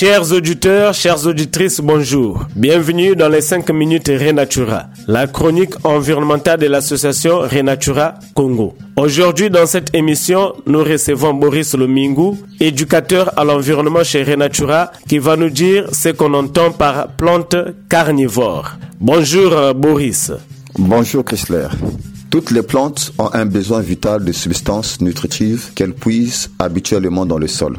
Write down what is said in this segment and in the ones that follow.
Chers auditeurs, chères auditrices, bonjour. Bienvenue dans les 5 minutes Renatura, la chronique environnementale de l'association Renatura Congo. Aujourd'hui, dans cette émission, nous recevons Boris Lomingu, éducateur à l'environnement chez Renatura, qui va nous dire ce qu'on entend par plante carnivore. Bonjour euh, Boris. Bonjour Chrysler. Toutes les plantes ont un besoin vital de substances nutritives qu'elles puisent habituellement dans le sol.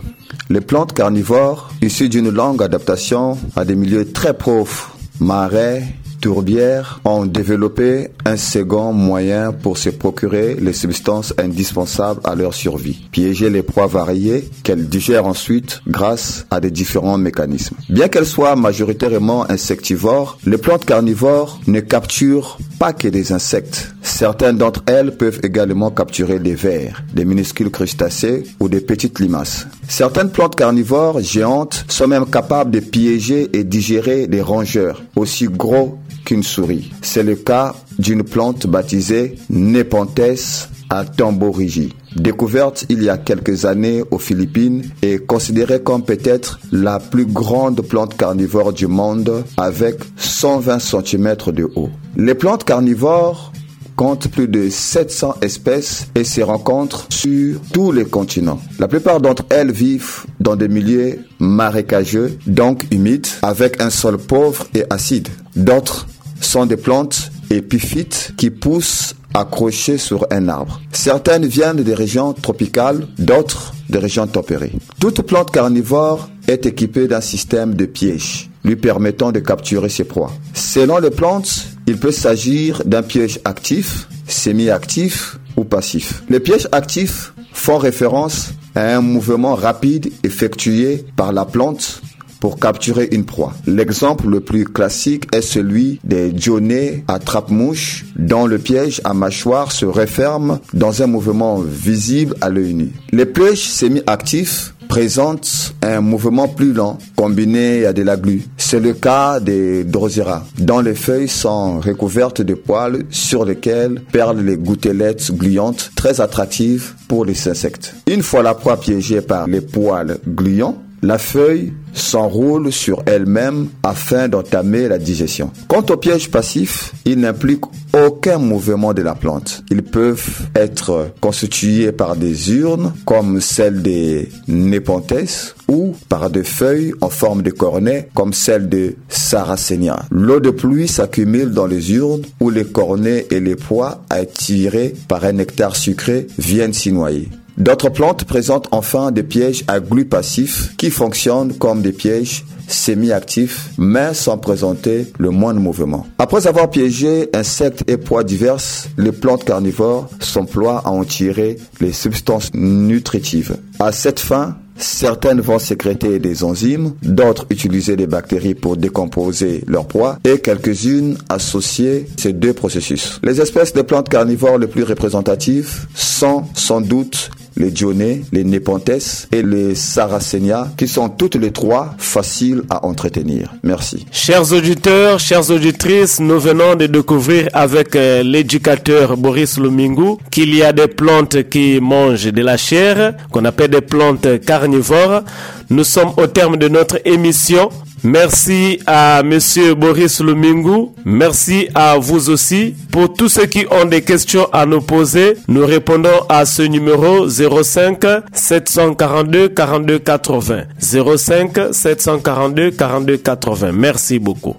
Les plantes carnivores, issues d'une longue adaptation à des milieux très pauvres, marais, tourbières ont développé un second moyen pour se procurer les substances indispensables à leur survie. Piéger les proies variées qu'elles digèrent ensuite grâce à des différents mécanismes. Bien qu'elles soient majoritairement insectivores, les plantes carnivores ne capturent pas que des insectes. Certaines d'entre elles peuvent également capturer des vers, des minuscules crustacés ou des petites limaces. Certaines plantes carnivores géantes sont même capables de piéger et digérer des rongeurs aussi gros qu'une souris. C'est le cas d'une plante baptisée Nepenthes altamborigi. Découverte il y a quelques années aux Philippines et considérée comme peut-être la plus grande plante carnivore du monde avec 120 cm de haut. Les plantes carnivores comptent plus de 700 espèces et se rencontrent sur tous les continents. La plupart d'entre elles vivent dans des milieux marécageux, donc humides, avec un sol pauvre et acide. D'autres sont des plantes épiphytes qui poussent accrochées sur un arbre. Certaines viennent des régions tropicales, d'autres des régions tempérées. Toute plante carnivore est équipée d'un système de pièges lui permettant de capturer ses proies. Selon les plantes, il peut s'agir d'un piège actif, semi-actif ou passif. Les pièges actifs font référence à un mouvement rapide effectué par la plante pour capturer une proie. L'exemple le plus classique est celui des dionnées à trappe-mouche dont le piège à mâchoire se referme dans un mouvement visible à l'œil nu. Les pièges semi-actifs présentent un mouvement plus lent combiné à de la glu. C'est le cas des drosera, dont les feuilles sont recouvertes de poils sur lesquels perlent les gouttelettes gluantes très attractives pour les insectes. Une fois la proie piégée par les poils gluants, la feuille s'enroule sur elle-même afin d'entamer la digestion. Quant aux pièges passifs, ils n'impliquent aucun mouvement de la plante. Ils peuvent être constitués par des urnes comme celle des Nepenthes ou par des feuilles en forme de cornet comme celle de Sarracenia. L'eau de pluie s'accumule dans les urnes où les cornets et les pois attirés par un nectar sucré viennent s'y noyer. D'autres plantes présentent enfin des pièges à glu passifs qui fonctionnent comme des pièges semi-actifs mais sans présenter le moindre mouvement. Après avoir piégé insectes et pois diverses, les plantes carnivores s'emploient à en tirer les substances nutritives. À cette fin, Certaines vont sécréter des enzymes, d'autres utiliser des bactéries pour décomposer leur poids et quelques-unes associer ces deux processus. Les espèces de plantes carnivores les plus représentatives sont sans doute les dionnées, les nepenthes et les sarracenia, qui sont toutes les trois faciles à entretenir. Merci. Chers auditeurs, chères auditrices, nous venons de découvrir avec euh, l'éducateur Boris Lumingu qu'il y a des plantes qui mangent de la chair, qu'on appelle des plantes carnivores. Nous sommes au terme de notre émission. Merci à Monsieur Boris Lumingu. Merci à vous aussi. Pour tous ceux qui ont des questions à nous poser, nous répondons à ce numéro 05 742 42 80. 05 742 42 80. Merci beaucoup.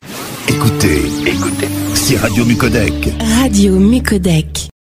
Écoutez, écoutez, c'est Radio Mucodec. Radio Mucodec.